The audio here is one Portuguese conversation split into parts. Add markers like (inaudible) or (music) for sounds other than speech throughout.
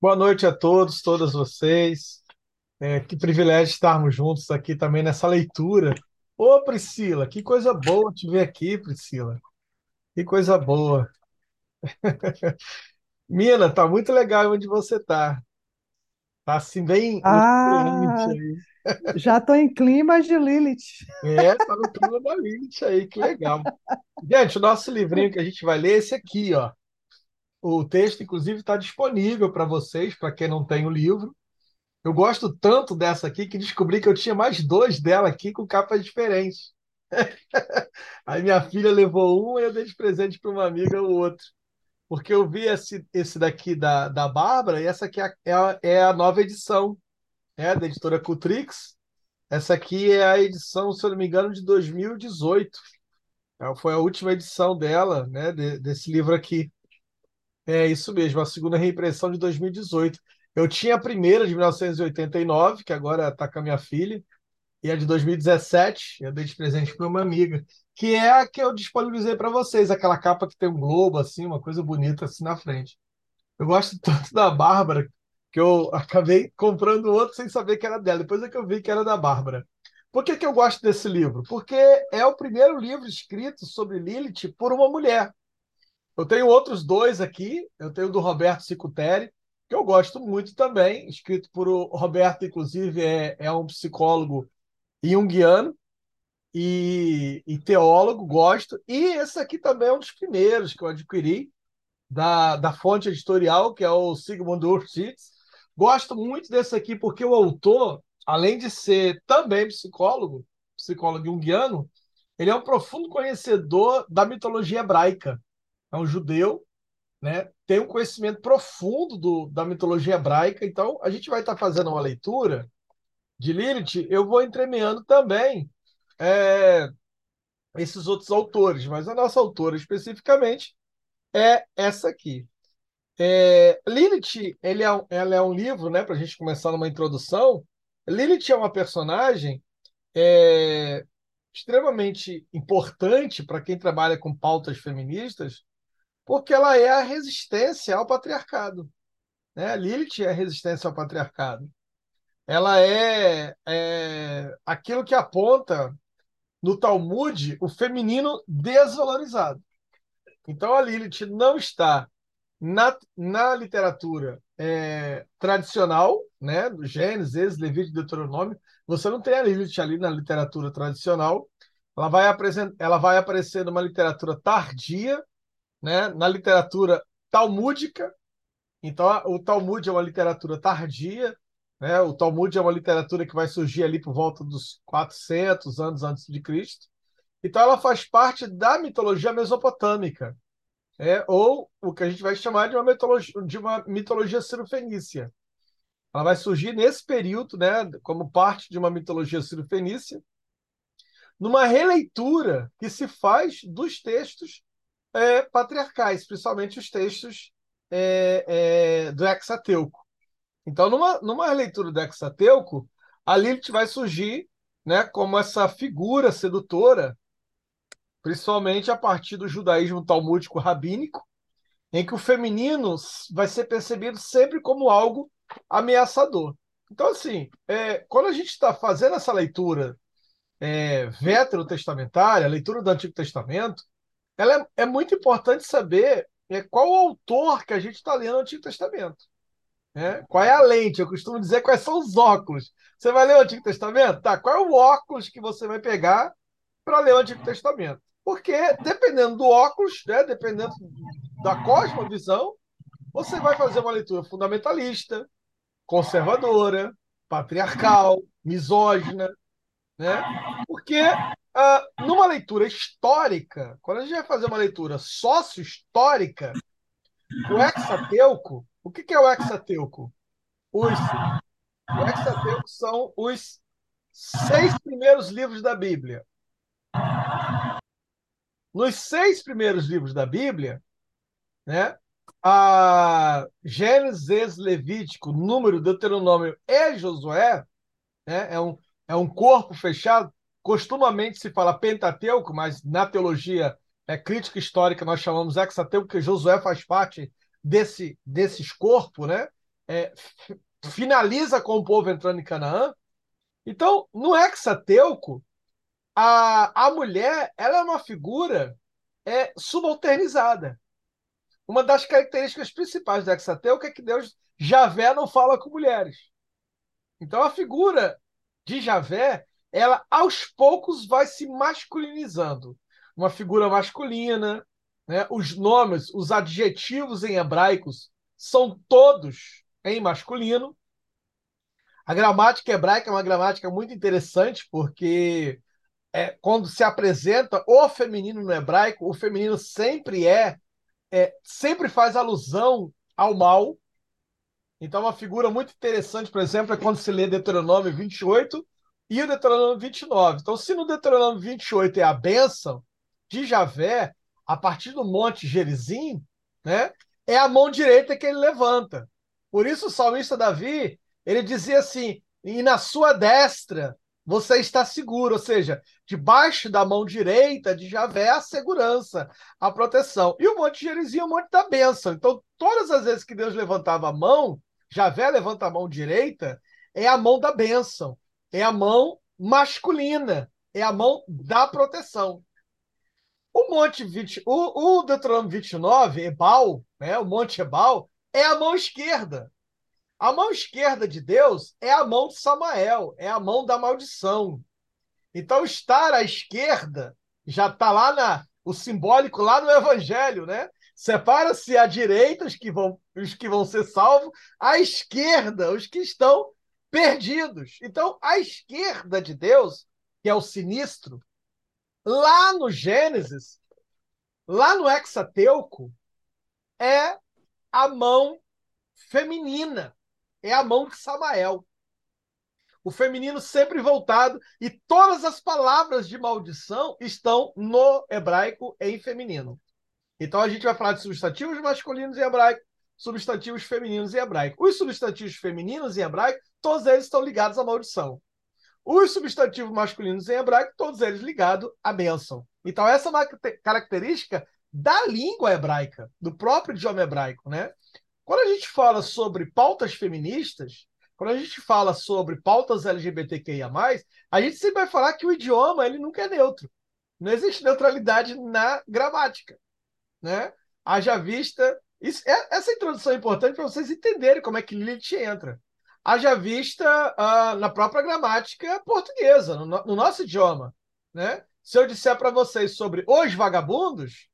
Boa noite a todos, todas vocês. É, que privilégio estarmos juntos aqui também nessa leitura. Ô, Priscila, que coisa boa te ver aqui, Priscila. Que coisa boa. (laughs) Mina, tá muito legal onde você tá. Tá assim, bem Ah, já estou em clima de Lilith. É, tá no clima da Lilith aí, que legal. Gente, o nosso livrinho que a gente vai ler é esse aqui, ó. O texto, inclusive, está disponível para vocês, para quem não tem o livro. Eu gosto tanto dessa aqui que descobri que eu tinha mais dois dela aqui com capas diferentes. (laughs) Aí minha filha levou um e eu dei de presente para uma amiga o outro. Porque eu vi esse, esse daqui da, da Bárbara e essa aqui é a, é a é a nova edição, né, da editora Cutrix. Essa aqui é a edição, se eu não me engano, de 2018. É, Foi a última edição dela, né, de- desse livro aqui. É isso mesmo, a segunda reimpressão de 2018. Eu tinha a primeira de 1989, que agora está com a minha filha, e a de 2017, eu dei de presente para uma amiga, que é a que eu disponibilizei para vocês, aquela capa que tem um globo, assim, uma coisa bonita assim na frente. Eu gosto (laughs) tanto da Bárbara que eu acabei comprando outro sem saber que era dela. Depois é que eu vi que era da Bárbara. Por que que eu gosto desse livro? Porque é o primeiro livro escrito sobre Lilith por uma mulher. Eu tenho outros dois aqui. Eu tenho o do Roberto Cicutteri, que eu gosto muito também, escrito por o Roberto, inclusive, é, é um psicólogo junguiano e, e teólogo, gosto. E esse aqui também é um dos primeiros que eu adquiri, da, da fonte editorial, que é o Sigmund Ursuits. Gosto muito desse aqui porque o autor, além de ser também psicólogo, psicólogo junguiano, ele é um profundo conhecedor da mitologia hebraica. É um judeu né, tem um conhecimento profundo do, da mitologia hebraica. Então, a gente vai estar fazendo uma leitura de Lilith. Eu vou entremeando também é, esses outros autores, mas a nossa autora especificamente é essa aqui. É, Lilith, ele é, ela é um livro, né, para a gente começar numa introdução. Lilith é uma personagem é, extremamente importante para quem trabalha com pautas feministas, porque ela é a resistência ao patriarcado. né? Lilith é resistência ao patriarcado. Ela é, é aquilo que aponta no Talmud o feminino desvalorizado. Então a Lilith não está na, na literatura é, tradicional, né, Gênesis, Levítico, Deuteronômio. Você não tem a Lilith ali na literatura tradicional. Ela vai, ela vai aparecer numa literatura tardia, né, na literatura talmúdica, Então, o Talmud é uma literatura tardia, né? O Talmud é uma literatura que vai surgir ali por volta dos 400 anos antes de Cristo. Então, ela faz parte da mitologia mesopotâmica, né? Ou o que a gente vai chamar de uma mitologia, de uma mitologia cirofenícia. Ela vai surgir nesse período, né? Como parte de uma mitologia cirofenícia, numa releitura que se faz dos textos é, patriarcais, principalmente os textos é, é, do Hexateuco. Então, numa, numa leitura do Hexateuco, a Lilith vai surgir né, como essa figura sedutora, principalmente a partir do judaísmo talmúdico rabínico, em que o feminino vai ser percebido sempre como algo ameaçador. Então, assim, é, quando a gente está fazendo essa leitura é, veterotestamentária, a leitura do Antigo Testamento, ela é, é muito importante saber é, qual o autor que a gente está lendo no Antigo Testamento né? Qual é a lente? Eu costumo dizer quais são os óculos. Você vai ler o Antigo Testamento? Tá, qual é o óculos que você vai pegar para ler o Antigo Testamento? Porque dependendo do óculos, né, dependendo da cosmovisão, você vai fazer uma leitura fundamentalista, conservadora, patriarcal, misógina, né? Porque ah, numa leitura histórica, quando a gente vai fazer uma leitura sócio-histórica, o hexateuco, o que que é o hexateuco? Os O Hexateuco são os seis primeiros livros da Bíblia. Nos seis primeiros livros da Bíblia, né, a Gênesis, Levítico, Número, Deuteronômio e Josué, né, é, um, é um corpo fechado. Costumamente se fala Pentateuco, mas na teologia é, crítica histórica nós chamamos Hexateuco, porque Josué faz parte desse, desses corpos, né? é, finaliza com o povo entrando em Canaã. Então, no Hexateuco, a, a mulher ela é uma figura é, subalternizada. Uma das características principais do Hexateuco é que Deus, Javé, não fala com mulheres. Então, a figura de Javé, ela aos poucos vai se masculinizando. Uma figura masculina, né? os nomes, os adjetivos em hebraicos são todos em masculino. A gramática hebraica é uma gramática muito interessante, porque é, quando se apresenta o feminino no hebraico, o feminino sempre é, é sempre faz alusão ao mal. Então, uma figura muito interessante, por exemplo, é quando se lê Deuteronômio 28 e o Deuteronômio 29. Então, se no Deuteronômio 28 é a bênção de Javé, a partir do Monte Gerizim, né, é a mão direita que ele levanta. Por isso, o salmista Davi, ele dizia assim: e na sua destra você está seguro, ou seja, debaixo da mão direita de Javé a segurança, a proteção. E o Monte Gerizim é o Monte da bênção. Então, todas as vezes que Deus levantava a mão, Javé levanta a mão direita, é a mão da bênção, é a mão masculina, é a mão da proteção. O Monte 20, o, o Deuteronômio 29, Ebal, né, o Monte Ebal, é a mão esquerda. A mão esquerda de Deus é a mão de Samael, é a mão da maldição. Então, estar à esquerda já está lá na o simbólico lá no Evangelho, né? Separa-se à direita os que vão os que vão ser salvos, à esquerda os que estão perdidos. Então, à esquerda de Deus, que é o sinistro, lá no Gênesis, lá no Hexateuco, é a mão feminina, é a mão de Samael. O feminino sempre voltado e todas as palavras de maldição estão no hebraico em feminino. Então a gente vai falar de substantivos masculinos em hebraico, substantivos femininos em hebraico. Os substantivos femininos em hebraico, todos eles estão ligados à maldição. Os substantivos masculinos em hebraico, todos eles ligados à bênção. Então, essa é uma característica da língua hebraica, do próprio idioma hebraico. Né? Quando a gente fala sobre pautas feministas, quando a gente fala sobre pautas LGBTQIA, a gente sempre vai falar que o idioma ele nunca é neutro. Não existe neutralidade na gramática. Né? Haja vista. Isso, é, essa introdução é importante para vocês entenderem como é que Lilith entra haja vista uh, na própria gramática portuguesa, no, no, nosso idioma. Né? Se eu disser para vocês sobre os vagabundos,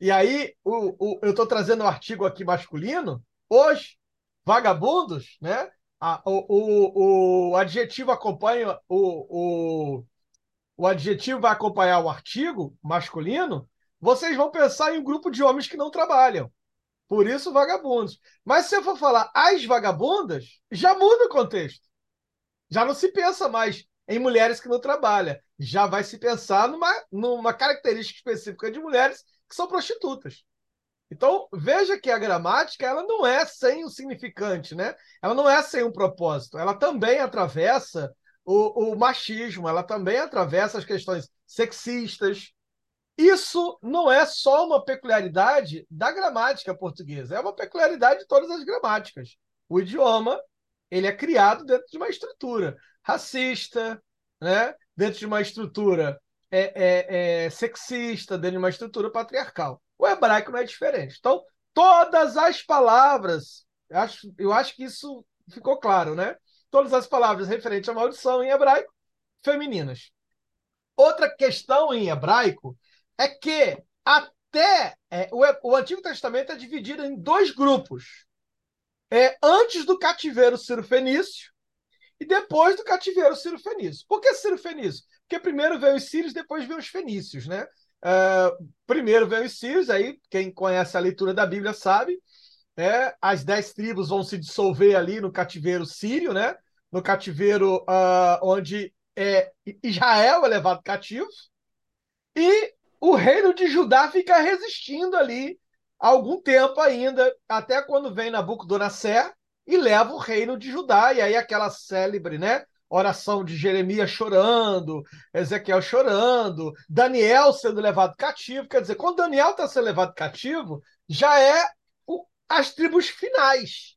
e aí o, o, eu estou trazendo um artigo aqui masculino, os vagabundos, né? A, o, o, o adjetivo acompanha o, o, o adjetivo vai acompanhar o artigo masculino, vocês vão pensar em um grupo de homens que não trabalham. Por isso, vagabundos. Mas se eu for falar as vagabundas, já muda o contexto. Já não se pensa mais em mulheres que não trabalham. Já vai se pensar numa, numa característica específica de mulheres que são prostitutas. Então, veja que a gramática ela não é sem o significante, né? Ela não é sem um propósito. Ela também atravessa o, o machismo, ela também atravessa as questões sexistas, isso não é só uma peculiaridade da gramática portuguesa, é uma peculiaridade de todas as gramáticas. O idioma ele é criado dentro de uma estrutura racista, né? dentro de uma estrutura é, é, é, sexista, dentro de uma estrutura patriarcal. O hebraico não é diferente. Então, todas as palavras, eu acho, eu acho que isso ficou claro, né? Todas as palavras referentes à maldição em hebraico, femininas. Outra questão em hebraico é que até é, o, o, Antigo Testamento é dividido em dois grupos. É, antes do cativeiro Ciro-Fenício e depois do cativeiro Ciro-Fenício. Por que Ciro-Fenício? Porque primeiro veio os sírios, depois veio os fenícios, né? Uh, primeiro veio os sírios, aí quem conhece a leitura da Bíblia sabe, né? as dez tribos vão se dissolver ali no cativeiro sírio, né? no cativeiro uh, onde é, Israel é levado cativo, e o reino de Judá fica resistindo ali algum tempo ainda, até quando vem Nabucodonosor e leva o reino de Judá. E aí aquela célebre, né? Oração de Jeremias chorando, Ezequiel chorando, Daniel sendo levado cativo. Quer dizer, quando Daniel está sendo levado cativo, já é o, as tribos finais.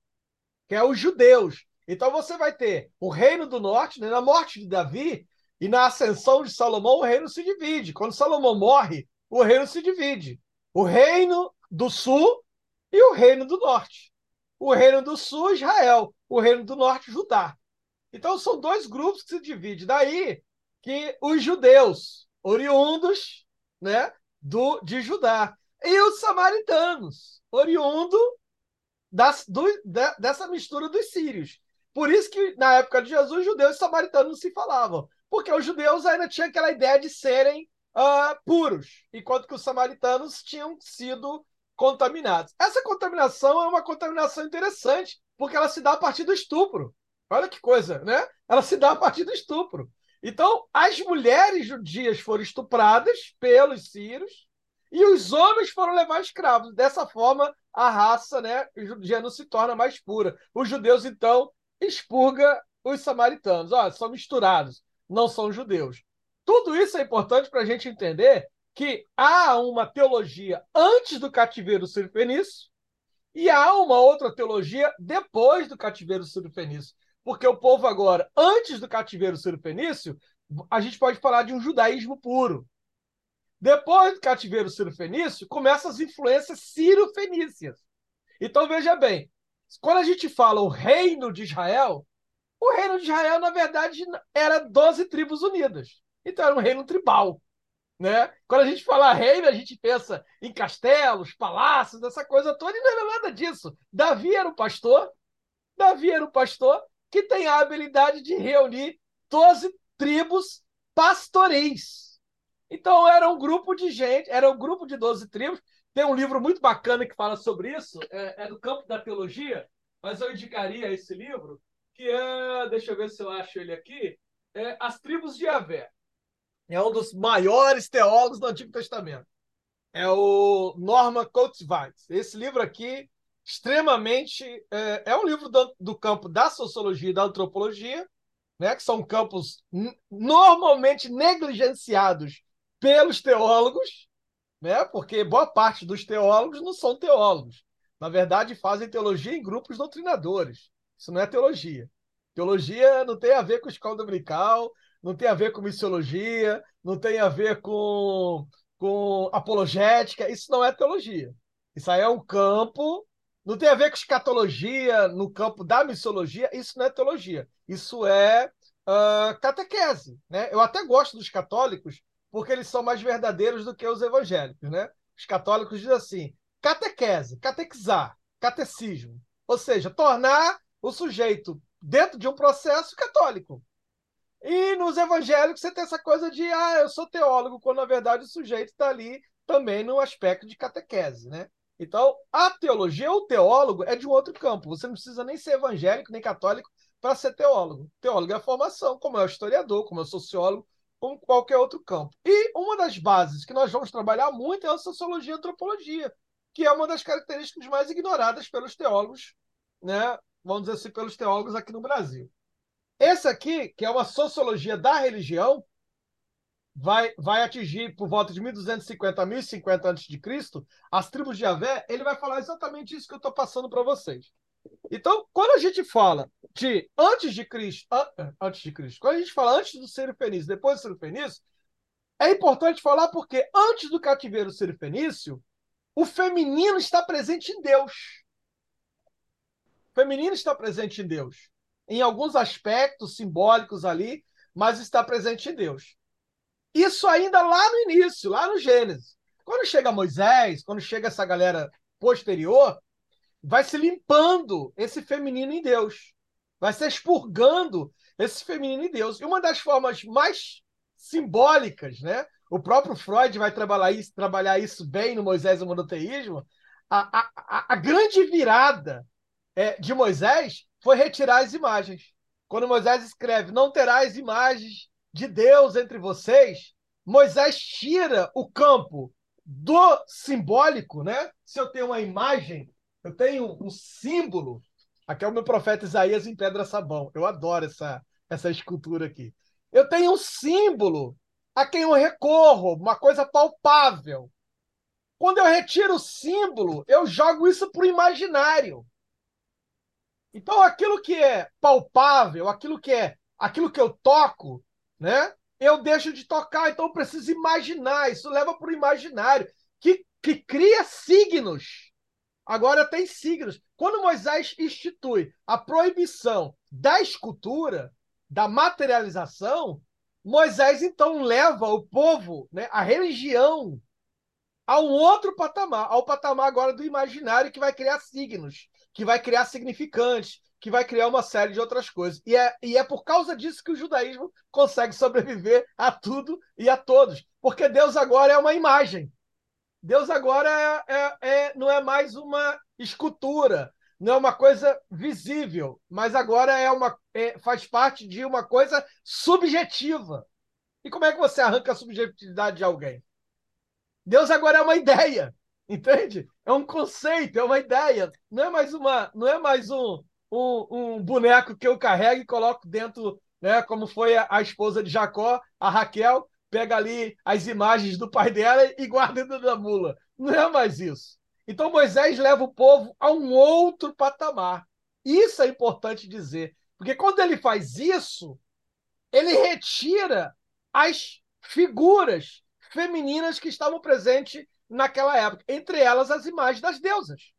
que é os judeus. Então você vai ter o reino do norte, né? na morte de Davi e na ascensão de Salomão, o reino se divide. Quando Salomão morre, o reino se divide. O reino do sul e o reino do norte. O reino do sul, Israel. O reino do norte, Judá. Então são dois grupos que se dividem. Daí que os judeus, oriundos né, do, de Judá, e os samaritanos, oriundo das, do, de, dessa mistura dos sírios. Por isso que, na época de Jesus, judeus e samaritanos não se falavam. Porque os judeus ainda tinham aquela ideia de serem uh, puros, enquanto que os samaritanos tinham sido contaminados. Essa contaminação é uma contaminação interessante, porque ela se dá a partir do estupro. Olha que coisa, né? Ela se dá a partir do estupro. Então, as mulheres judias foram estupradas pelos sírios e os homens foram levados escravos. Dessa forma, a raça né, judia não se torna mais pura. Os judeus, então, expurga os samaritanos. Olha, são misturados, não são judeus. Tudo isso é importante para a gente entender que há uma teologia antes do cativeiro sírio-fenício e há uma outra teologia depois do cativeiro sírio-fenício. Porque o povo agora, antes do cativeiro sírio-fenício, a gente pode falar de um judaísmo puro. Depois do cativeiro sírio-fenício, começam as influências sírio-fenícias. Então, veja bem, quando a gente fala o reino de Israel, o reino de Israel, na verdade, era 12 tribos unidas. Então, era um reino tribal. Né? Quando a gente fala reino, a gente pensa em castelos, palácios, essa coisa toda, e não era nada disso. Davi era o pastor, Davi era o pastor, que tem a habilidade de reunir 12 tribos pastoreis. Então era um grupo de gente, era um grupo de 12 tribos. Tem um livro muito bacana que fala sobre isso, é, é do campo da teologia, mas eu indicaria esse livro, que é, deixa eu ver se eu acho ele aqui, é As Tribos de Yahvé. É um dos maiores teólogos do Antigo Testamento. É o Norman Coates Esse livro aqui extremamente. É, é um livro do, do, campo da sociologia e da antropologia, né, que são campos normalmente negligenciados pelos teólogos, né, porque boa parte dos teólogos não são teólogos. Na verdade, fazem teologia em grupos doutrinadores. Isso não é teologia. Teologia não tem a ver com escola dominical, não tem a ver com missiologia, não tem a ver com, com apologética. Isso não é teologia. Isso aí é um campo não tem a ver com escatologia no campo da missiologia, isso não é teologia, isso é uh, catequese. Né? Eu até gosto dos católicos, porque eles são mais verdadeiros do que os evangélicos. Né? Os católicos dizem assim: catequese, catequizar, catecismo. Ou seja, tornar o sujeito dentro de um processo católico. E nos evangélicos você tem essa coisa de, ah, eu sou teólogo, quando na verdade o sujeito está ali também no aspecto de catequese, né? Então, a teologia, o teólogo, é de um outro campo. Você não precisa nem ser evangélico, nem católico para ser teólogo. Teólogo é a formação, como é o historiador, como é o sociólogo, como qualquer outro campo. E uma das bases que nós vamos trabalhar muito é a sociologia e a antropologia, que é uma das características mais ignoradas pelos teólogos, né? Vamos dizer assim, pelos teólogos aqui no Brasil. Esse aqui, que é uma sociologia da religião, vai, vai atingir por volta de 1250 a 1050 a.C., as tribos de Javé, ele vai falar exatamente isso que eu estou passando para vocês. Então, quando a gente fala de antes de Cristo, antes de Cristo, quando a gente fala antes do Sírio Fenício, depois do Sírio Fenício, é importante falar porque antes do cativeiro Sírio Fenício, o feminino está presente em Deus. Feminino está presente em Deus. Em alguns aspectos simbólicos ali, mas está presente em Deus. Isso ainda lá no início, lá no Gênesis. Quando chega Moisés, quando chega essa galera posterior, vai se limpando esse feminino em Deus. Vai se expurgando esse feminino em Deus. E uma das formas mais simbólicas, né? O próprio Freud vai trabalhar isso, trabalhar isso bem no Moisés e o monoteísmo. A, a, a grande virada é, de Moisés foi retirar as imagens. Quando Moisés escreve: Não terás imagens de Deus entre vocês, Moisés tira o campo do simbólico, né? Se eu tenho uma imagem, eu tenho um símbolo. Aqui é o meu profeta Isaías em pedra sabão. Eu adoro essa, essa escultura aqui. Eu tenho um símbolo a quem eu recorro, uma coisa palpável. Quando eu retiro o símbolo, eu jogo isso para o imaginário. Então, aquilo que é palpável, aquilo que é aquilo que eu toco, né? Eu deixo de tocar, então eu preciso imaginar. Isso leva para o imaginário, que, que cria signos. Agora tem signos. Quando Moisés institui a proibição da escultura, da materialização, Moisés então leva o povo, né, a religião, a um outro patamar, ao patamar agora do imaginário que vai criar signos, que vai criar significantes, que vai criar uma série de outras coisas. E é, e é por causa disso que o judaísmo consegue sobreviver a tudo e a todos. Porque Deus agora é uma imagem. Deus agora é, é, é, não é mais uma escultura, não é uma coisa visível, mas agora é uma, é, faz parte de uma coisa subjetiva. E como é que você arranca a subjetividade de alguém? Deus agora é uma ideia, entende? É um conceito, é uma ideia. Não é mais uma, não é mais um, um, um boneco que eu carrego e coloco dentro, né? Como foi a, a esposa de Jacó, a Raquel, pega ali as imagens do pai dela e guarda dentro da mula. Não é mais isso. Então Moisés leva o povo a um outro patamar. Isso é importante dizer, porque quando ele faz isso, ele retira as figuras femininas que estavam presentes naquela época, entre elas as imagens das deusas.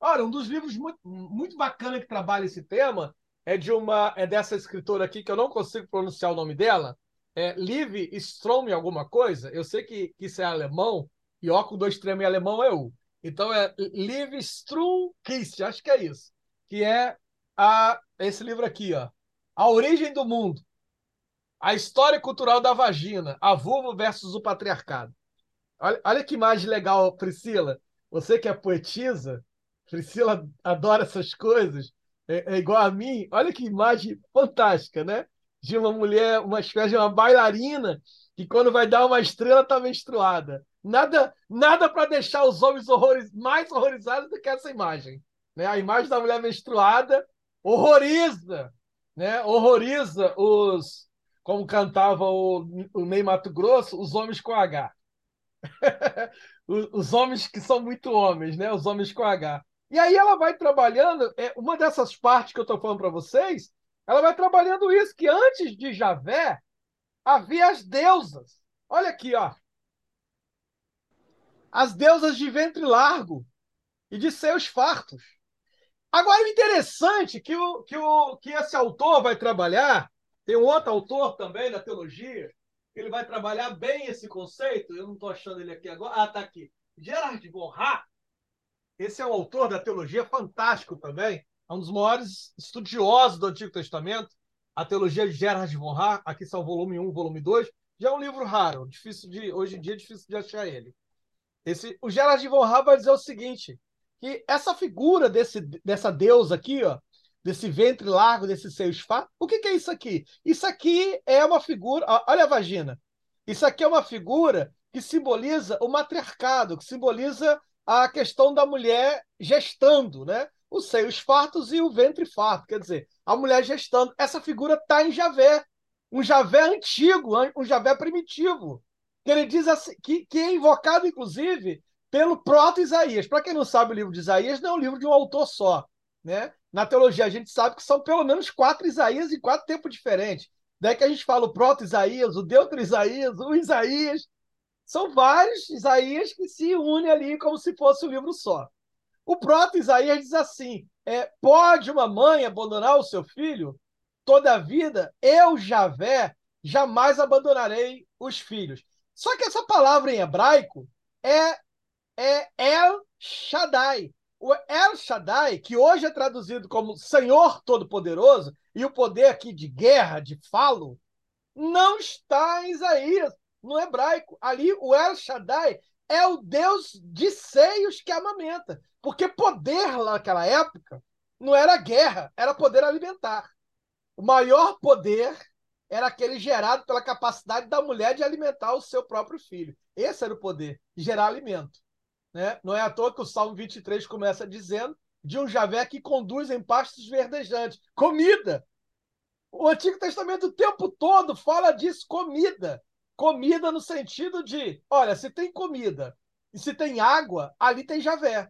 Olha, um dos livros muito, muito bacana que trabalha esse tema é de uma é dessa escritora aqui que eu não consigo pronunciar o nome dela, é Liv Strom alguma coisa. Eu sei que, que isso é alemão e ó com dois tremos em alemão é U. Então é Liv Strum acho que é isso, que é a esse livro aqui, ó, A Origem do Mundo. A história cultural da vagina, a vulva versus o patriarcado. Olha, olha que imagem legal, Priscila. Você que é poetisa, Priscila adora essas coisas, é, é, igual a mim. Olha que imagem fantástica, né? De uma mulher, uma espécie de uma bailarina que quando vai dar uma estrela está menstruada. Nada, nada para deixar os homens horroriz... mais horrorizados do que essa imagem. Né? A imagem da mulher menstruada horroriza, né? horroriza os, como cantava o, o Ney Mato Grosso, os homens com H. (laughs) os homens que são muito homens, né? Os homens com H. E aí ela vai trabalhando, é, uma dessas partes que eu estou falando para vocês, ela vai trabalhando isso, que antes de Javé havia as deusas. Olha aqui, ó. As deusas de ventre largo e de seios fartos. Agora, o interessante que, o, que, o, que esse autor vai trabalhar tem um outro autor também da teologia, ele vai trabalhar bem esse conceito. Eu não estou achando ele aqui agora. Ah, está aqui. Gerard von Hack, esse é um autor da teologia fantástico também, é um dos maiores estudiosos do Antigo Testamento. A teologia de Gerard von Hack, aqui são volume 1, volume 2. Já é um livro raro, difícil de hoje em dia é difícil de achar ele. Esse, o Gerard von Hack vai dizer o seguinte, que essa figura desse, dessa deusa aqui, ó, desse ventre largo, desse seio esfá. O que, que, é isso aqui? Isso aqui é uma figura. Olha a vagina. Isso aqui é uma figura que simboliza o matriarcado, que simboliza a questão da mulher gestando, né? Os seios fartos e o ventre farto. Quer dizer, a mulher gestando. Essa figura está em Javé. Um Javé antigo, um Javé primitivo. Que ele diz assim, que, que é invocado, inclusive, pelo proto-Isaías. Para quem não sabe, o livro de Isaías não é um livro de um autor só. Né? Na teologia, a gente sabe que são pelo menos quatro Isaías em quatro tempos diferentes. Daí que a gente fala o proto-Isaías, o deutero-Isaías, o Isaías. São vários Isaías que se unem ali como se fosse um livro só. O proto-Isaías diz assim: é, pode uma mãe abandonar o seu filho? Toda a vida, eu, Javé, jamais abandonarei os filhos. Só que essa palavra em hebraico é, é El Shaddai, o El Shaddai, que hoje é traduzido como Senhor Todo-Poderoso, e o poder aqui de guerra, de falo, não está em Isaías, no hebraico. Ali, o El Shaddai é o Deus de seios que amamenta. Porque poder lá naquela época não era guerra, era poder alimentar. O maior poder era aquele gerado pela capacidade da mulher de alimentar o seu próprio filho. Esse era o poder, gerar alimento. Né? Não é à toa que o Salmo 23 começa dizendo de um Javé que conduz em pastos verdejantes. Comida! O Antigo Testamento o tempo todo fala disso, comida. Comida no sentido de, olha, se tem comida e se tem água, ali tem Javé.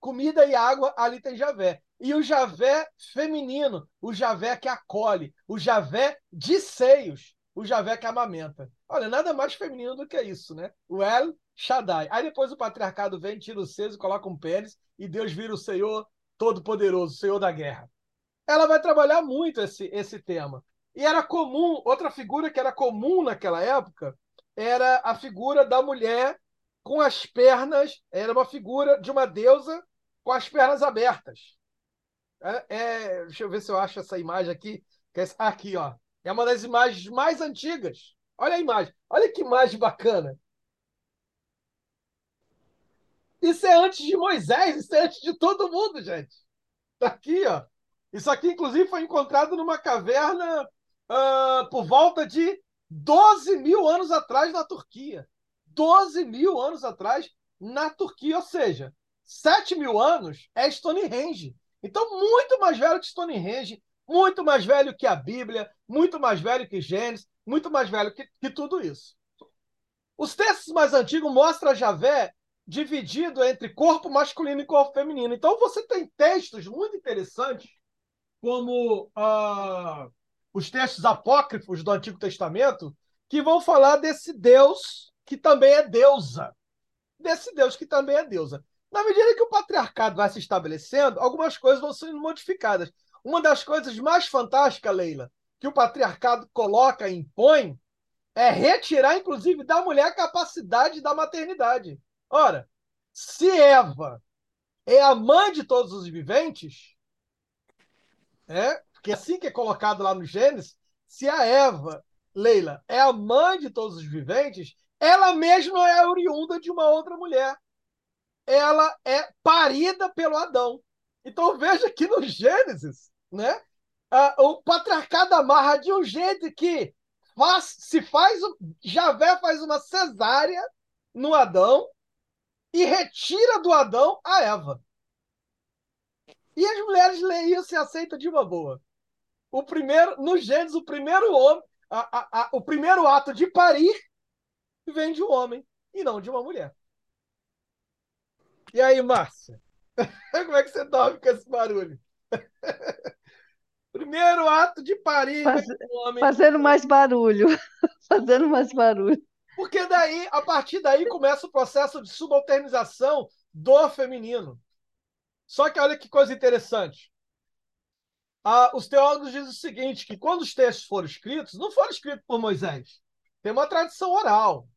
comida e água, ali tem Javé. E o Javé feminino, o Javé que acolhe, o Javé de seios, o Javé que amamenta. Olha, nada mais feminino do que isso, né? O El Shaddai. Aí depois o patriarcado vem, tira o seio, coloca um pênis e Deus vira o Senhor Todo-Poderoso, Senhor da Guerra. Ela vai trabalhar muito esse, esse tema. E era comum, outra figura que era comum naquela época era a figura da mulher com as pernas, era uma figura de uma deusa com as pernas abertas. É, é, deixa eu ver se eu acho essa imagem aqui. É aqui, ó. É uma das imagens mais antigas. Olha a imagem. Olha que imagem bacana. Isso é antes de Moisés, isso é antes de todo mundo, gente. Tá aqui, ó. Isso aqui, inclusive, foi encontrado numa caverna uh, por volta de 12 mil anos atrás na Turquia. 12 mil anos atrás na Turquia, ou seja, 7 mil anos é Stonehenge. Então, muito mais velho que Stonehenge, muito mais velho que a Bíblia, muito mais velho que Gênesis, muito mais velho que, que tudo isso. Os textos mais antigos mostram Javé dividido entre corpo masculino e corpo feminino. Então, você tem textos muito interessantes, como uh, os textos apócrifos do Antigo Testamento, que vão falar desse Deus que também é deusa. Desse Deus que também é deusa. Na medida que o patriarcado vai se estabelecendo, algumas coisas vão sendo modificadas. Uma das coisas mais fantásticas, Leila, que o patriarcado coloca e impõe é retirar, inclusive, da mulher a capacidade da maternidade. Ora, se Eva é a mãe de todos os viventes, é, porque é assim que é colocado lá no Gênesis, se a Eva, Leila, é a mãe de todos os viventes, ela mesma é oriunda de uma outra mulher. Ela é parida pelo Adão. Então veja que no Gênesis, né, o patriarcado amarra de um jeito que faz, se faz, Javé faz uma cesárea no Adão e retira do Adão a Eva. E as mulheres leem isso e aceitam de uma boa. O primeiro, no Gênesis, o primeiro homem, a, a, a, o primeiro ato de parir vem de um homem e não de uma mulher. E aí, Márcia? (laughs) Como é que você dorme com esse barulho? (laughs) Primeiro ato de parir Faz, um homem. (laughs) Fazendo mais barulho. fazendo mais barulho. Porque daí, a partir daí, começa o processo de subalternização do feminino. Só que olha que coisa interessante. Ah, os teólogos dizem o seguinte: que quando os textos foram escritos, não foram escritos por Moisés. Tem uma tradição oral.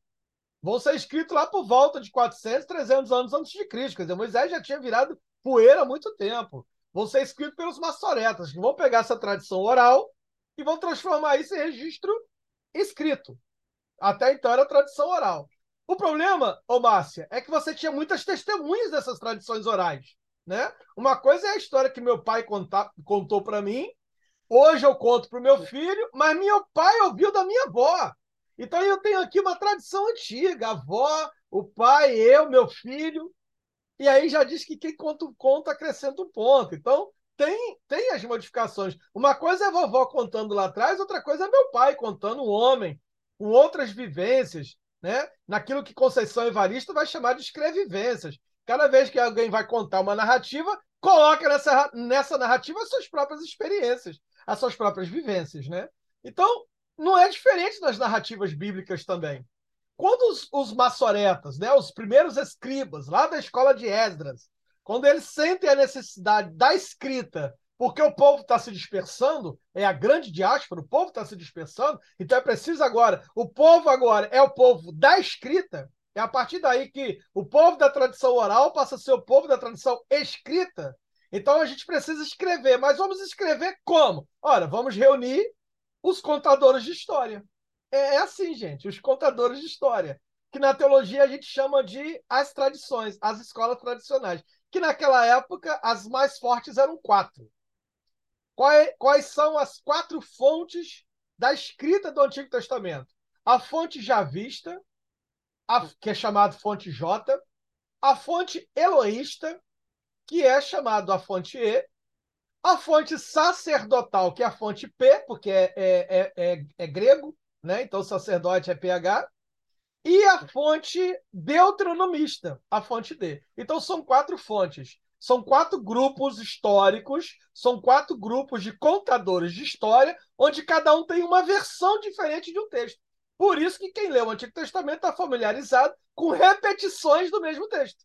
Vão ser escritos lá por volta de 400, 300 anos antes de Cristo. Quer dizer, Moisés já tinha virado poeira há muito tempo. Vão ser escritos pelos maçoretas, que vão pegar essa tradição oral e vão transformar isso em registro escrito. Até então era tradição oral. O problema, ô Márcia, é que você tinha muitas testemunhas dessas tradições orais. Né? Uma coisa é a história que meu pai conta, contou para mim, hoje eu conto para o meu filho, mas meu pai ouviu da minha avó. Então eu tenho aqui uma tradição antiga, a avó, o pai, eu, meu filho. E aí já diz que quem conta um conto acrescenta um ponto. Então tem, tem as modificações. Uma coisa é a vovó contando lá atrás, outra coisa é meu pai contando um homem, com outras vivências, né? naquilo que Conceição Evaristo vai chamar de escrevivências. Cada vez que alguém vai contar uma narrativa, coloca nessa, nessa narrativa as suas próprias experiências, as suas próprias vivências. Né? Então, não é diferente das narrativas bíblicas também. Quando os, os maçoretas, né, os primeiros escribas, lá da escola de Esdras, quando eles sentem a necessidade da escrita porque o povo está se dispersando, é a grande diáspora, o povo está se dispersando, então é preciso agora, o povo agora é o povo da escrita, é a partir daí que o povo da tradição oral passa a ser o povo da tradição escrita. Então a gente precisa escrever, mas vamos escrever como? Ora, vamos reunir os contadores de história. É, é assim, gente, os contadores de história, que na teologia a gente chama de as tradições, as escolas tradicionais, que naquela época as mais fortes eram quatro. Quais, quais são as quatro fontes da escrita do Antigo Testamento? A fonte javista, a, que é chamada fonte J, a fonte eloísta, que é chamada a fonte E, a fonte sacerdotal, que é a fonte P, porque é, é, é, é, é grego, né? então sacerdote é PH, e a fonte deuteronomista, a fonte D. Então são quatro fontes. São quatro grupos históricos, são quatro grupos de contadores de história, onde cada um tem uma versão diferente de um texto. Por isso que quem lê o Antigo Testamento está familiarizado com repetições do mesmo texto.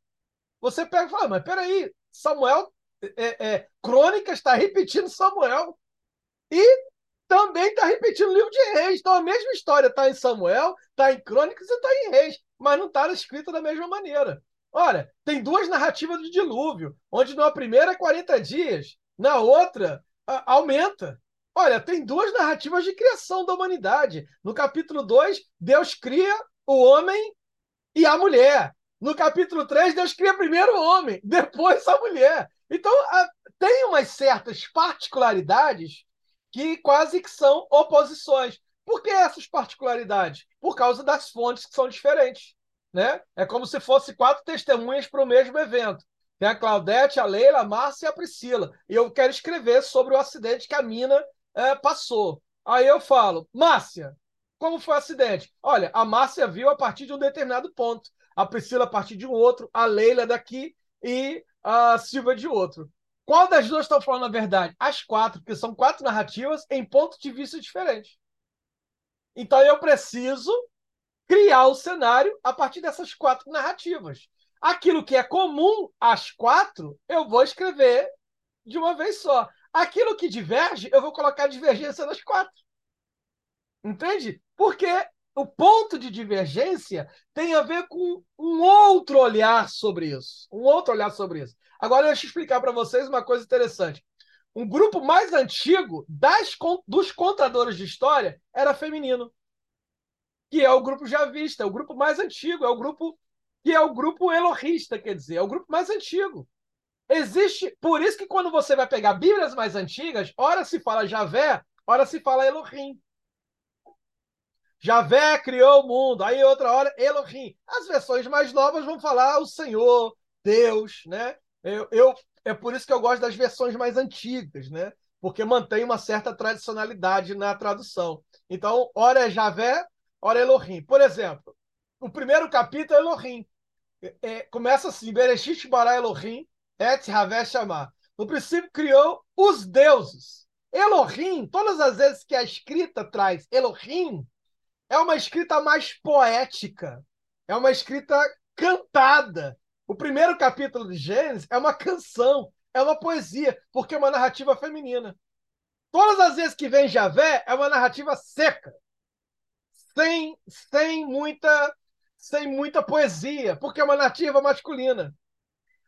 Você pega e fala, mas peraí, Samuel, é, é, Crônicas está repetindo Samuel. E também está repetindo o livro de Reis. Então a mesma história está em Samuel, está em Crônicas e está em Reis, mas não está escrita da mesma maneira. Olha, tem duas narrativas do dilúvio, onde na primeira é 40 dias, na outra a, aumenta. Olha, tem duas narrativas de criação da humanidade. No capítulo 2, Deus cria o homem e a mulher. No capítulo 3, Deus cria primeiro o homem, depois a mulher. Então, a, tem umas certas particularidades que quase que são oposições. Por que essas particularidades? Por causa das fontes que são diferentes. Né? É como se fosse quatro testemunhas para o mesmo evento. Tem a Claudete, a Leila, a Márcia e a Priscila. E eu quero escrever sobre o acidente que a mina é, passou. Aí eu falo, Márcia, como foi o acidente? Olha, a Márcia viu a partir de um determinado ponto, a Priscila a partir de um outro, a Leila daqui e a Silvia de outro. Qual das duas estão falando a verdade? As quatro, porque são quatro narrativas em pontos de vista diferentes. Então eu preciso criar o cenário a partir dessas quatro narrativas. Aquilo que é comum às quatro, eu vou escrever de uma vez só. Aquilo que diverge, eu vou colocar divergência nas quatro. Entende? Porque o ponto de divergência tem a ver com um outro olhar sobre isso. Um outro olhar sobre isso. Agora, deixa eu explicar para vocês uma coisa interessante. Um grupo mais antigo das, dos contadores de história era feminino, que é o grupo javista, é o grupo mais antigo, é o grupo que é o grupo elohista, quer dizer, é o grupo mais antigo. Existe, por isso que quando você vai pegar Bíblias mais antigas, ora se fala Javé, ora se fala Elohim. Javé criou o mundo, aí outra hora Elohim. As versões mais novas vão falar o Senhor, Deus, né? Eu, eu, é por isso que eu gosto das versões mais antigas, né? Porque mantém uma certa tradicionalidade na tradução. Então, ora é Javé, ora Elohim. Por exemplo, o primeiro capítulo é Elohim. É, começa assim: Bereshit bara Elohim, et Havé chamar. No princípio criou os deuses. Elohim, todas as vezes que a escrita traz Elohim, é uma escrita mais poética, é uma escrita cantada. O primeiro capítulo de Gênesis é uma canção, é uma poesia, porque é uma narrativa feminina. Todas as vezes que vem Javé, é uma narrativa seca, sem, sem muita sem muita poesia, porque é uma narrativa masculina.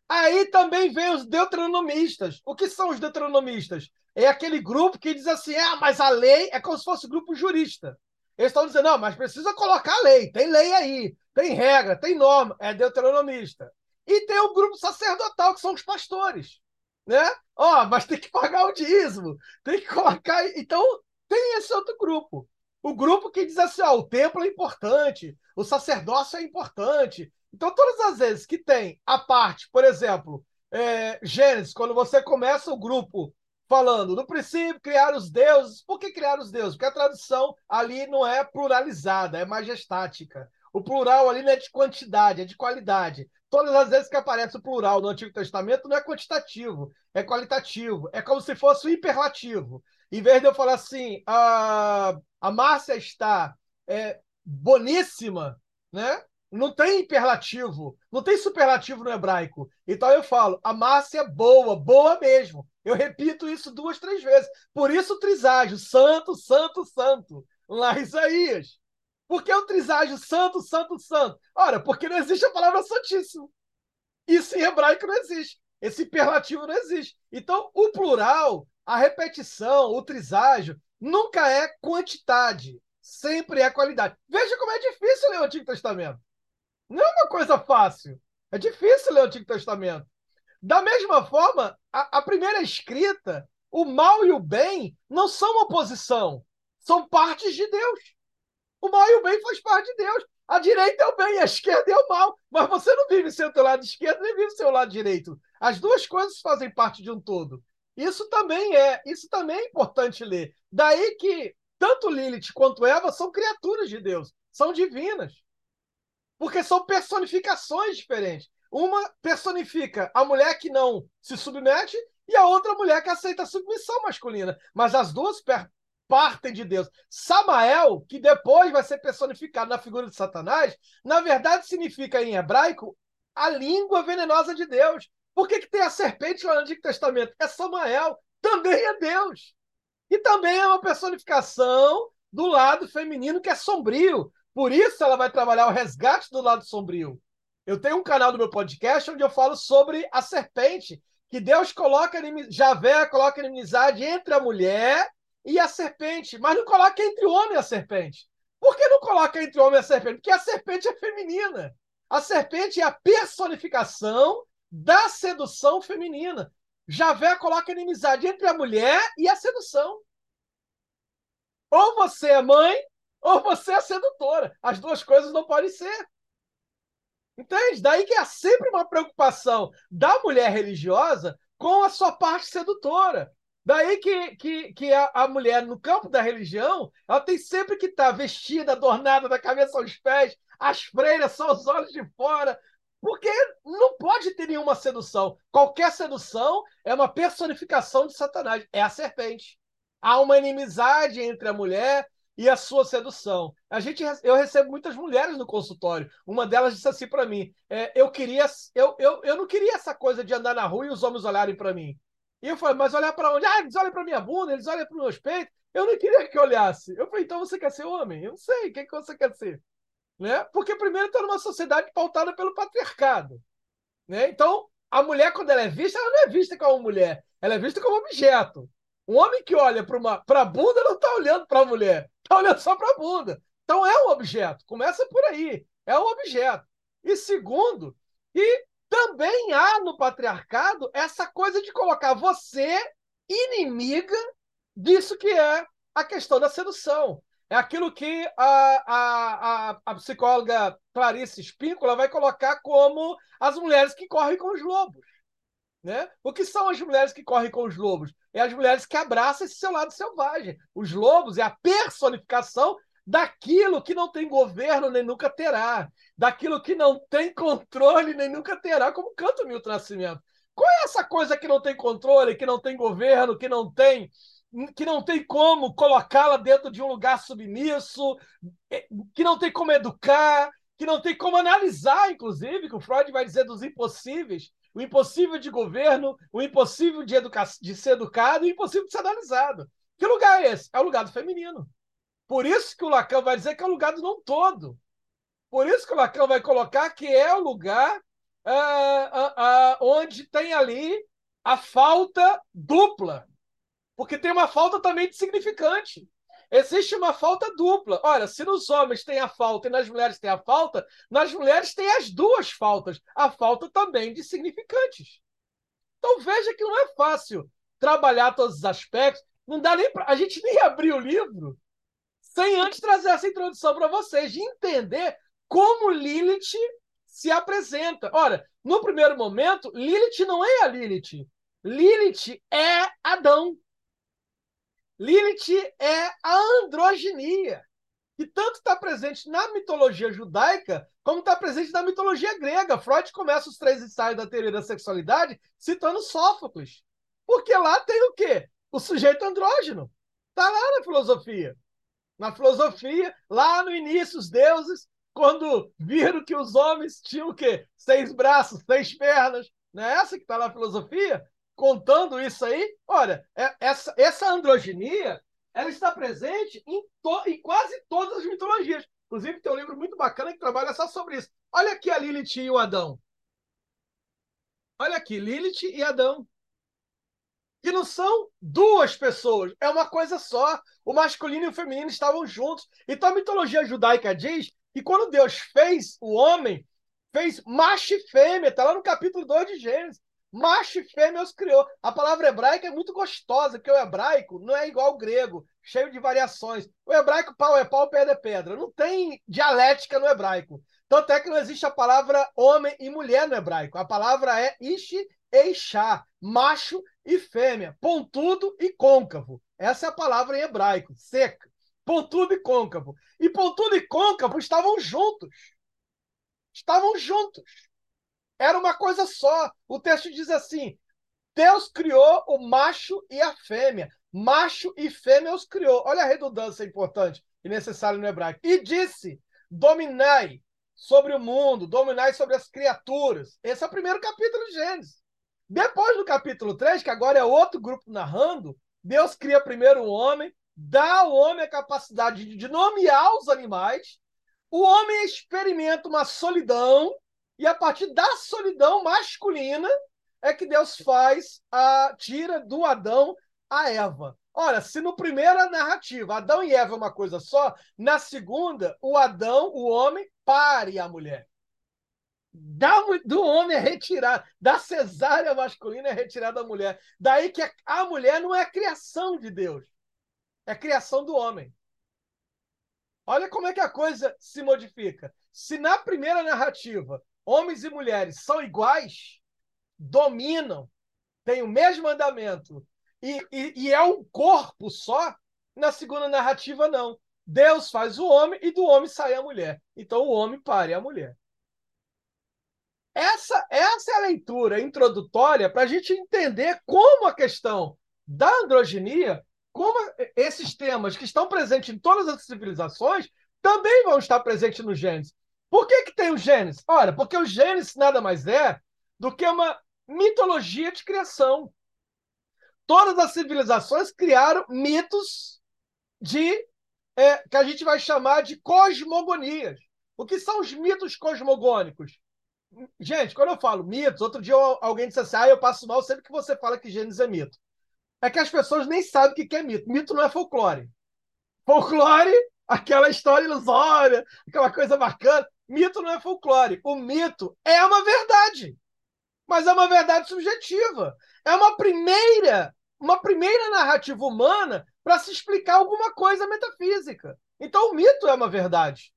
Aí também vem os deuteronomistas. O que são os deuteronomistas? É aquele grupo que diz assim: ah, mas a lei é como se fosse um grupo jurista. Eles estão dizendo, não, mas precisa colocar lei, tem lei aí, tem regra, tem norma, é deuteronomista. E tem o grupo sacerdotal, que são os pastores. Né? Ó, oh, mas tem que pagar o dízimo, tem que colocar. Então, tem esse outro grupo. O grupo que diz assim: ó, o templo é importante, o sacerdócio é importante. Então, todas as vezes que tem a parte, por exemplo, é, Gênesis, quando você começa o grupo falando no princípio criar os deuses, por que criar os deuses? Porque a tradução ali não é pluralizada, é majestática. O plural ali não é de quantidade, é de qualidade. Todas as vezes que aparece o plural no Antigo Testamento não é quantitativo, é qualitativo. É como se fosse o hiperlativo. Em vez de eu falar assim, a, a Márcia está é, boníssima, né? Não tem hiperlativo, não tem superlativo no hebraico. Então eu falo, a Márcia é boa, boa mesmo. Eu repito isso duas, três vezes. Por isso o triságio, santo, santo, santo. Lá Isaías. Por que o triságio santo, santo, santo? Ora, porque não existe a palavra santíssimo. Isso em hebraico não existe. Esse hiperlativo não existe. Então, o plural, a repetição, o triságio, nunca é quantidade. Sempre é qualidade. Veja como é difícil ler o Antigo Testamento. Não é uma coisa fácil. É difícil ler o Antigo Testamento. Da mesma forma, a, a primeira escrita, o mal e o bem não são oposição, são partes de Deus. O mal e o bem faz parte de Deus. A direita é o bem, a esquerda é o mal. Mas você não vive sem o teu lado esquerdo, nem vive sem o lado direito. As duas coisas fazem parte de um todo. Isso também é, isso também é importante ler. Daí que tanto Lilith quanto Eva são criaturas de Deus, são divinas. Porque são personificações diferentes. uma personifica a mulher que não se submete e a outra mulher que aceita a submissão masculina. Mas as duas partem de Deus. Samael, que depois vai ser personificado na figura de Satanás, na verdade significa em hebraico a língua venenosa de Deus. Por que, que tem a serpente lá no Antigo Testamento? É Samael, também é Deus. E também é uma personificação do lado feminino que é sombrio. Por isso ela vai trabalhar o resgate do lado sombrio. Eu tenho um canal do meu podcast onde eu falo sobre a serpente, que Deus coloca, Javé coloca inimizade entre a mulher e a serpente, mas não coloca entre o homem e a serpente. Por que não coloca entre o homem e a serpente? Porque a serpente é feminina. A serpente é a personificação da sedução feminina. Javé coloca inimizade entre a mulher e a sedução. Ou você é mãe, ou você é sedutora. As duas coisas não podem ser. Entende? Daí que é sempre uma preocupação da mulher religiosa com a sua parte sedutora. Daí que, que, que a, a mulher, no campo da religião, ela tem sempre que estar vestida, adornada da cabeça aos pés, as freiras são os olhos de fora, porque não pode ter nenhuma sedução. Qualquer sedução é uma personificação de Satanás, é a serpente. Há uma inimizade entre a mulher e a sua sedução. A gente, eu recebo muitas mulheres no consultório. Uma delas disse assim para mim: é, eu queria, eu, eu, eu não queria essa coisa de andar na rua e os homens olharem para mim. E eu falei, mas olhar para onde? Ah, eles olham para minha bunda, eles olham para meus peitos. Eu não queria que olhasse. Eu falei, então você quer ser homem? Eu não sei, o que, que você quer ser? Né? Porque primeiro está numa sociedade pautada pelo patriarcado. Né? Então, a mulher, quando ela é vista, ela não é vista como mulher, ela é vista como objeto. Um homem que olha para a bunda não está olhando para a mulher, está olhando só para a bunda. Então é um objeto. Começa por aí. É um objeto. E segundo, e também há no patriarcado essa coisa de colocar você inimiga disso que é a questão da sedução. É aquilo que a, a, a, psicóloga Clarice Espíncola vai colocar como as mulheres que correm com os lobos. Né? O que são as mulheres que correm com os lobos? É as mulheres que abraçam esse seu lado selvagem. Os lobos é a personificação daquilo que não tem governo nem nunca terá, daquilo que não tem controle nem nunca terá, como canta o Milton Nascimento. Qual é essa coisa que não tem controle, que não tem governo, que não tem que não tem como colocá-la dentro de um lugar submisso, é, que não tem como educar, que não tem como analisar, inclusive, que o Freud vai dizer dos impossíveis, o impossível de governo, o impossível de, educa de ser educado o impossível de ser analisado. Que lugar é esse? É o lugar do feminino. Por isso que o Lacan vai dizer que é o lugar do não todo. Por isso que o Lacan vai colocar que é o lugar uh, uh, uh, onde tem ali a falta dupla. Porque tem uma falta também de significante. Existe uma falta dupla. Olha, se nos homens tem a falta e nas mulheres tem a falta, nas mulheres tem as duas faltas. A falta também de significantes. Então veja que não é fácil trabalhar todos os aspectos. Não dá nem. A gente nem abrir o livro sem antes trazer essa introdução para vocês, de entender como Lilith se apresenta. Ora, no primeiro momento, Lilith não é a Lilith. Lilith é Adão. Lilith é a androginia, que tanto está presente na mitologia judaica como está presente na mitologia grega. Freud começa os três ensaios da teoria da sexualidade citando Sófocles. Porque lá tem o quê? O sujeito andrógeno. Está lá na filosofia. Na filosofia, lá no início, os deuses, quando viram que os homens tinham o quê? Seis braços, seis pernas, não é essa que está na filosofia? Contando isso aí, olha, é, essa, essa androginia ela está presente em, to, em quase todas as mitologias. Inclusive, tem um livro muito bacana que trabalha só sobre isso. Olha aqui a Lilith e o Adão. Olha aqui, Lilith e Adão que não são duas pessoas, é uma coisa só. O masculino e o feminino estavam juntos. Então a mitologia judaica diz que quando Deus fez o homem, fez macho e fêmea, está lá no capítulo 2 de Gênesis. Macho e fêmea os criou. A palavra hebraica é muito gostosa, porque o hebraico não é igual ao grego, cheio de variações. O hebraico, pau é pau, pedra é pedra. Não tem dialética no hebraico. Tanto é que não existe a palavra homem e mulher no hebraico. A palavra é ishi Eishá, macho e fêmea, pontudo e côncavo. Essa é a palavra em hebraico, seca. Pontudo e côncavo. E pontudo e côncavo estavam juntos. Estavam juntos. Era uma coisa só. O texto diz assim: Deus criou o macho e a fêmea. Macho e fêmea os criou. Olha a redundância importante e necessária no hebraico. E disse: Dominai sobre o mundo, dominai sobre as criaturas. Esse é o primeiro capítulo de Gênesis. Depois do capítulo 3, que agora é outro grupo narrando, Deus cria primeiro o homem, dá ao homem a capacidade de nomear os animais, o homem experimenta uma solidão, e a partir da solidão masculina é que Deus faz a tira do Adão a Eva. Olha, se no primeira narrativa Adão e Eva é uma coisa só, na segunda, o Adão, o homem, pare a mulher. Da, do homem é retirado, da cesárea masculina é retirada a mulher. Daí que a, a mulher não é criação de Deus, é criação do homem. Olha como é que a coisa se modifica. Se na primeira narrativa homens e mulheres são iguais, dominam, têm o mesmo andamento e, e, e é um corpo só, na segunda narrativa não. Deus faz o homem e do homem sai a mulher. Então o homem pare a mulher. Essa, essa é a leitura introdutória para a gente entender como a questão da androginia, como esses temas que estão presentes em todas as civilizações, também vão estar presentes no Gênesis. Por que, que tem o Gênesis? Olha, porque o Gênesis nada mais é do que uma mitologia de criação. Todas as civilizações criaram mitos de é, que a gente vai chamar de cosmogonias. O que são os mitos cosmogônicos? Gente, quando eu falo mitos, outro dia alguém disse assim: ah, eu passo mal sempre que você fala que Gênesis é mito. É que as pessoas nem sabem o que é mito. Mito não é folclore. Folclore, (laughs) aquela história ilusória, aquela coisa bacana. Mito não é folclore. O mito é uma verdade. Mas é uma verdade subjetiva. É uma primeira, uma primeira narrativa humana para se explicar alguma coisa metafísica. Então o mito é uma verdade.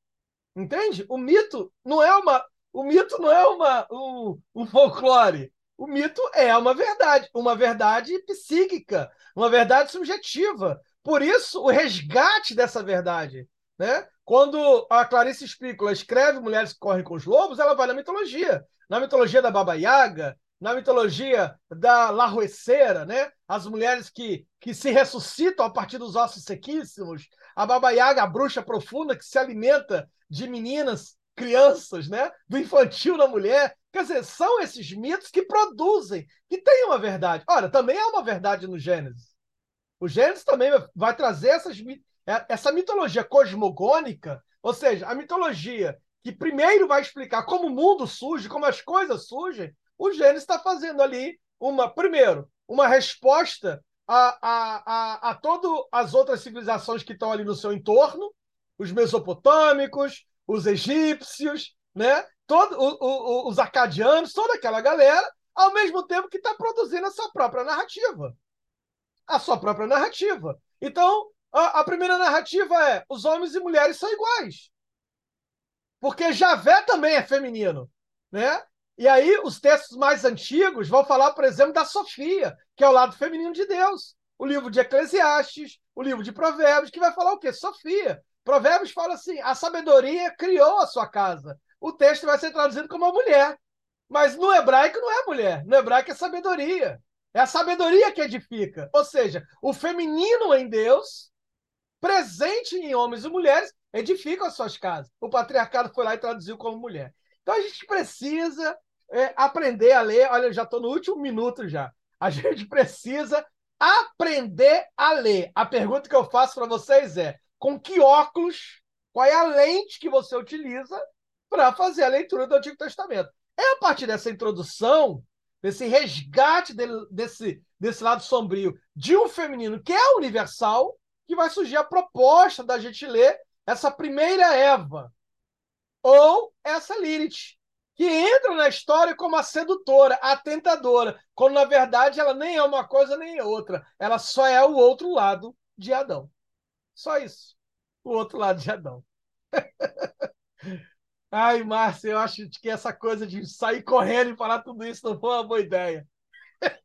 Entende? O mito não é uma o mito não é uma, um, um folclore. O mito é uma verdade, uma verdade psíquica, uma verdade subjetiva. Por isso, o resgate dessa verdade. Né? Quando a Clarice Spícola escreve Mulheres que Correm com os Lobos, ela vai na mitologia. Na mitologia da Baba Yaga, na mitologia da Larroeceira, né? as mulheres que, que se ressuscitam a partir dos ossos sequíssimos, a Baba Yaga, a bruxa profunda que se alimenta de meninas crianças, né? do infantil na mulher. Quer dizer, são esses mitos que produzem, que têm uma verdade. Olha, também há uma verdade no Gênesis. O Gênesis também vai trazer essas, é, essa mitologia cosmogônica, ou seja, a mitologia que primeiro vai explicar como o mundo surge, como as coisas surgem. O Gênesis está fazendo ali uma, primeiro, uma resposta a, a, a, a todas as outras civilizações que estão ali no seu entorno, os mesopotâmicos, os egípcios, né? Todo, o, o, os acadianos, toda aquela galera, ao mesmo tempo que está produzindo a sua própria narrativa. A sua própria narrativa. Então, a, a, primeira narrativa é: os homens e mulheres são iguais. Porque Javé também é feminino. Né? E aí, os textos mais antigos vão falar, por exemplo, da Sofia, que é o lado feminino de Deus. O livro de Eclesiastes, o livro de Provérbios, que vai falar o quê? Sofia. Provérbios fala assim: a sabedoria criou a sua casa. O texto vai ser traduzido como a mulher. Mas no hebraico não é mulher, no hebraico é sabedoria. É a sabedoria que edifica. Ou seja, o feminino em Deus, presente em homens e mulheres, edificam as suas casas. O patriarcado foi lá e traduziu como mulher. Então a gente precisa é, aprender a ler. Olha, eu já estou no último minuto já. A (laughs) gente precisa aprender a ler. A pergunta que eu faço para vocês é: com que óculos, qual é a lente que você utiliza para fazer a leitura do Antigo Testamento. É a partir dessa introdução, desse resgate desse, desse lado sombrio de um feminino que é universal, que vai surgir a proposta da gente ler essa primeira Eva, ou essa Lilith, que entra na história como a sedutora, a tentadora, quando na verdade ela nem é uma coisa nem é outra, ela só é o outro lado de Adão. Só isso. O outro lado de Adão. (laughs) Ai, Márcia, eu acho que essa coisa de sair correndo e falar tudo isso não foi uma boa ideia.